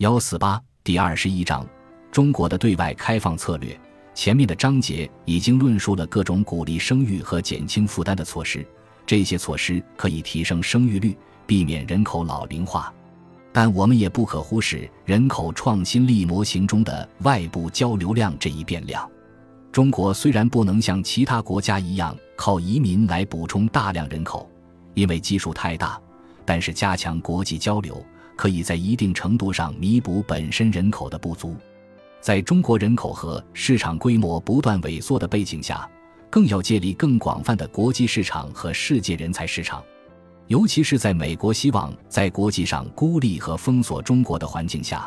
幺四八第二十一章：中国的对外开放策略。前面的章节已经论述了各种鼓励生育和减轻负担的措施，这些措施可以提升生育率，避免人口老龄化。但我们也不可忽视人口创新力模型中的外部交流量这一变量。中国虽然不能像其他国家一样靠移民来补充大量人口，因为基数太大，但是加强国际交流，可以在一定程度上弥补本身人口的不足。在中国人口和市场规模不断萎缩的背景下，更要建立更广泛的国际市场和世界人才市场。尤其是在美国希望在国际上孤立和封锁中国的环境下，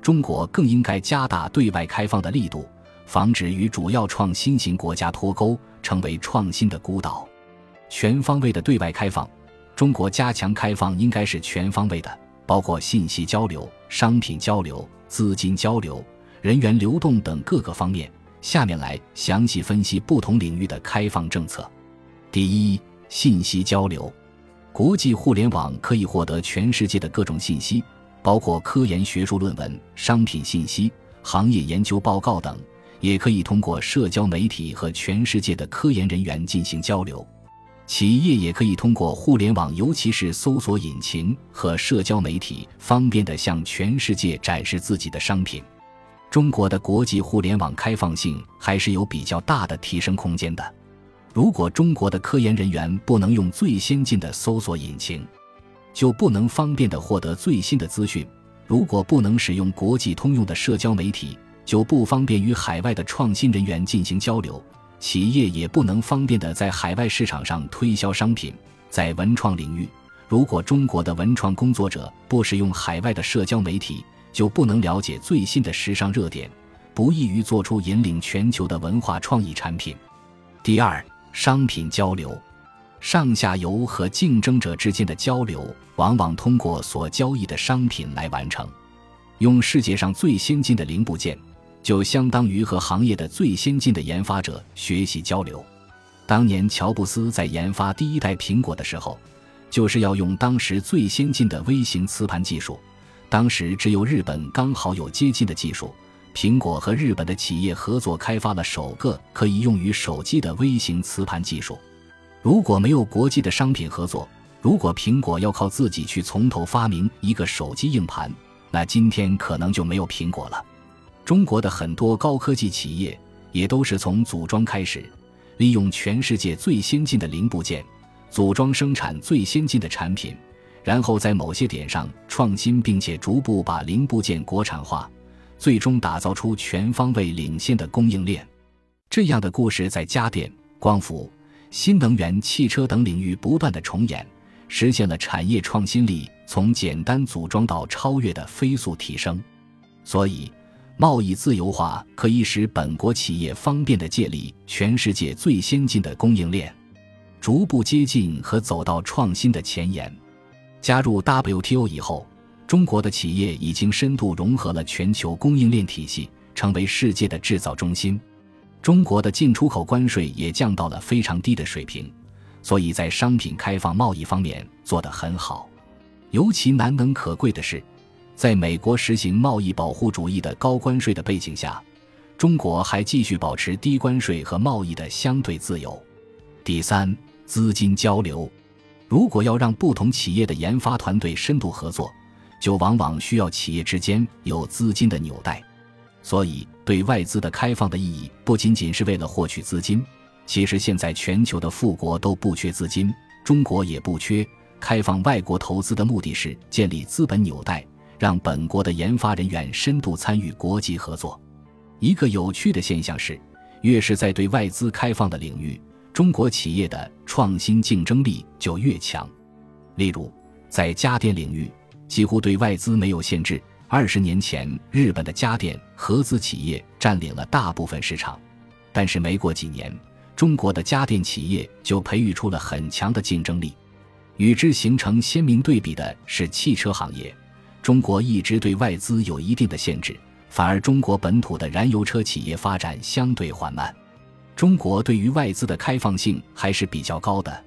中国更应该加大对外开放的力度，防止与主要创新型国家脱钩，成为创新的孤岛。全方位的对外开放，中国加强开放应该是全方位的，包括信息交流、商品交流、资金交流、人员流动等各个方面。下面来详细分析不同领域的开放政策。第一，信息交流。国际互联网可以获得全世界的各种信息，包括科研学术论文、商品信息、行业研究报告等，也可以通过社交媒体和全世界的科研人员进行交流。企业也可以通过互联网，尤其是搜索引擎和社交媒体，方便地向全世界展示自己的商品。中国的国际互联网开放性还是有比较大的提升空间的。如果中国的科研人员不能用最先进的搜索引擎，就不能方便地获得最新的资讯；如果不能使用国际通用的社交媒体，就不方便与海外的创新人员进行交流。企业也不能方便地在海外市场上推销商品。在文创领域，如果中国的文创工作者不使用海外的社交媒体，就不能了解最新的时尚热点，不易于做出引领全球的文化创意产品。第二。商品交流，上下游和竞争者之间的交流，往往通过所交易的商品来完成。用世界上最先进的零部件，就相当于和行业的最先进的研发者学习交流。当年乔布斯在研发第一代苹果的时候，就是要用当时最先进的微型磁盘技术。当时只有日本刚好有接近的技术。苹果和日本的企业合作开发了首个可以用于手机的微型磁盘技术。如果没有国际的商品合作，如果苹果要靠自己去从头发明一个手机硬盘，那今天可能就没有苹果了。中国的很多高科技企业也都是从组装开始，利用全世界最先进的零部件，组装生产最先进的产品，然后在某些点上创新，并且逐步把零部件国产化。最终打造出全方位领先的供应链，这样的故事在家电、光伏、新能源汽车等领域不断的重演，实现了产业创新力从简单组装到超越的飞速提升。所以，贸易自由化可以使本国企业方便的建立全世界最先进的供应链，逐步接近和走到创新的前沿。加入 WTO 以后。中国的企业已经深度融合了全球供应链体系，成为世界的制造中心。中国的进出口关税也降到了非常低的水平，所以在商品开放贸易方面做得很好。尤其难能可贵的是，在美国实行贸易保护主义的高关税的背景下，中国还继续保持低关税和贸易的相对自由。第三，资金交流。如果要让不同企业的研发团队深度合作，就往往需要企业之间有资金的纽带，所以对外资的开放的意义不仅仅是为了获取资金。其实现在全球的富国都不缺资金，中国也不缺。开放外国投资的目的是建立资本纽带，让本国的研发人员深度参与国际合作。一个有趣的现象是，越是在对外资开放的领域，中国企业的创新竞争力就越强。例如，在家电领域。几乎对外资没有限制。二十年前，日本的家电合资企业占领了大部分市场，但是没过几年，中国的家电企业就培育出了很强的竞争力。与之形成鲜明对比的是汽车行业，中国一直对外资有一定的限制，反而中国本土的燃油车企业发展相对缓慢。中国对于外资的开放性还是比较高的。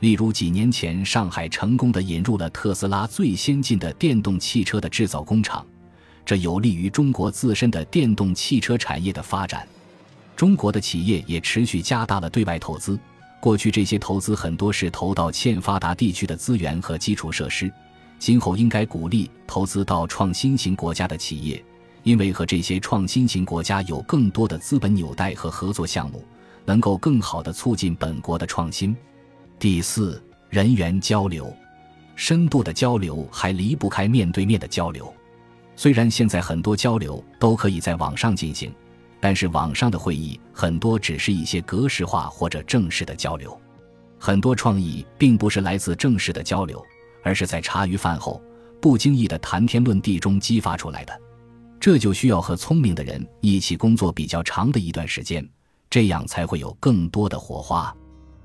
例如，几年前上海成功的引入了特斯拉最先进的电动汽车的制造工厂，这有利于中国自身的电动汽车产业的发展。中国的企业也持续加大了对外投资。过去这些投资很多是投到欠发达地区的资源和基础设施，今后应该鼓励投资到创新型国家的企业，因为和这些创新型国家有更多的资本纽带和合作项目，能够更好地促进本国的创新。第四，人员交流，深度的交流还离不开面对面的交流。虽然现在很多交流都可以在网上进行。但是网上的会议很多只是一些格式化或者正式的交流，很多创意并不是来自正式的交流，而是在茶余饭后不经意的谈天论地中激发出来的。这就需要和聪明的人一起工作比较长的一段时间，这样才会有更多的火花。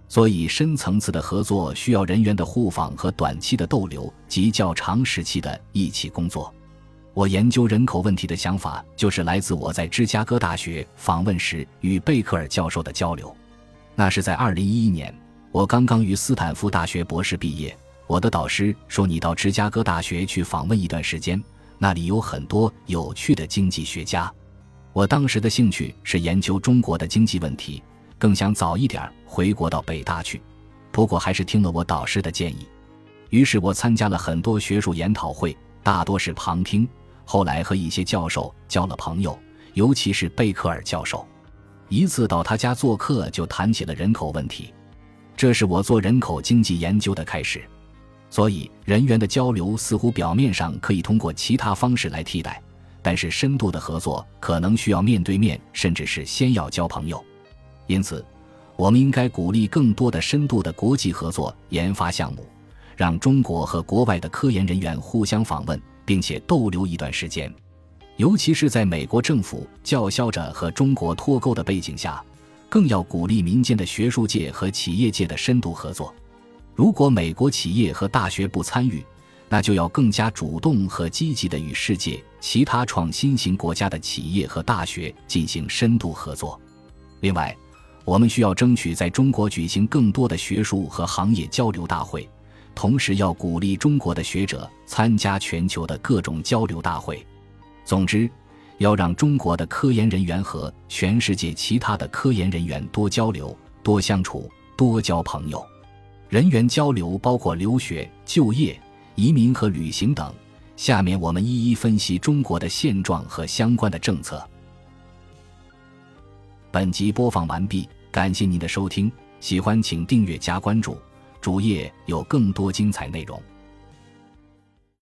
所以深层次的合作需要人员的互访和短期的逗留及较长时期的一起工作。我研究人口问题的想法，就是来自我在芝加哥大学访问时与贝克尔教授的交流。那是在二零一一年，我刚刚于斯坦福大学博士毕业。我的导师说：“你到芝加哥大学去访问一段时间，那里有很多有趣的经济学家。”我当时的兴趣是研究中国的经济问题，更想早一点回国到北大去。不过还是听了我导师的建议，于是我参加了很多学术研讨会，大多是旁听。后来和一些教授交了朋友，尤其是贝克尔教授。一次到他家做客，就谈起了人口问题，这是我做人口经济研究的开始。所以，人员的交流似乎表面上可以通过其他方式来替代，但是深度的合作可能需要面对面，甚至是先要交朋友。因此，我们应该鼓励更多的深度的国际合作研发项目，让中国和国外的科研人员互相访问。并且逗留一段时间，尤其是在美国政府叫嚣着和中国脱钩的背景下，更要鼓励民间的学术界和企业界的深度合作。如果美国企业和大学不参与，那就要更加主动和积极地与世界其他创新型国家的企业和大学进行深度合作。另外，我们需要争取在中国举行更多的学术和行业交流大会。同时要鼓励中国的学者参加全球的各种交流大会。总之，要让中国的科研人员和全世界其他的科研人员多交流、多相处、多交朋友。人员交流包括留学、就业、移民和旅行等。下面我们一一分析中国的现状和相关的政策。本集播放完毕，感谢您的收听，喜欢请订阅加关注。主页有更多精彩内容。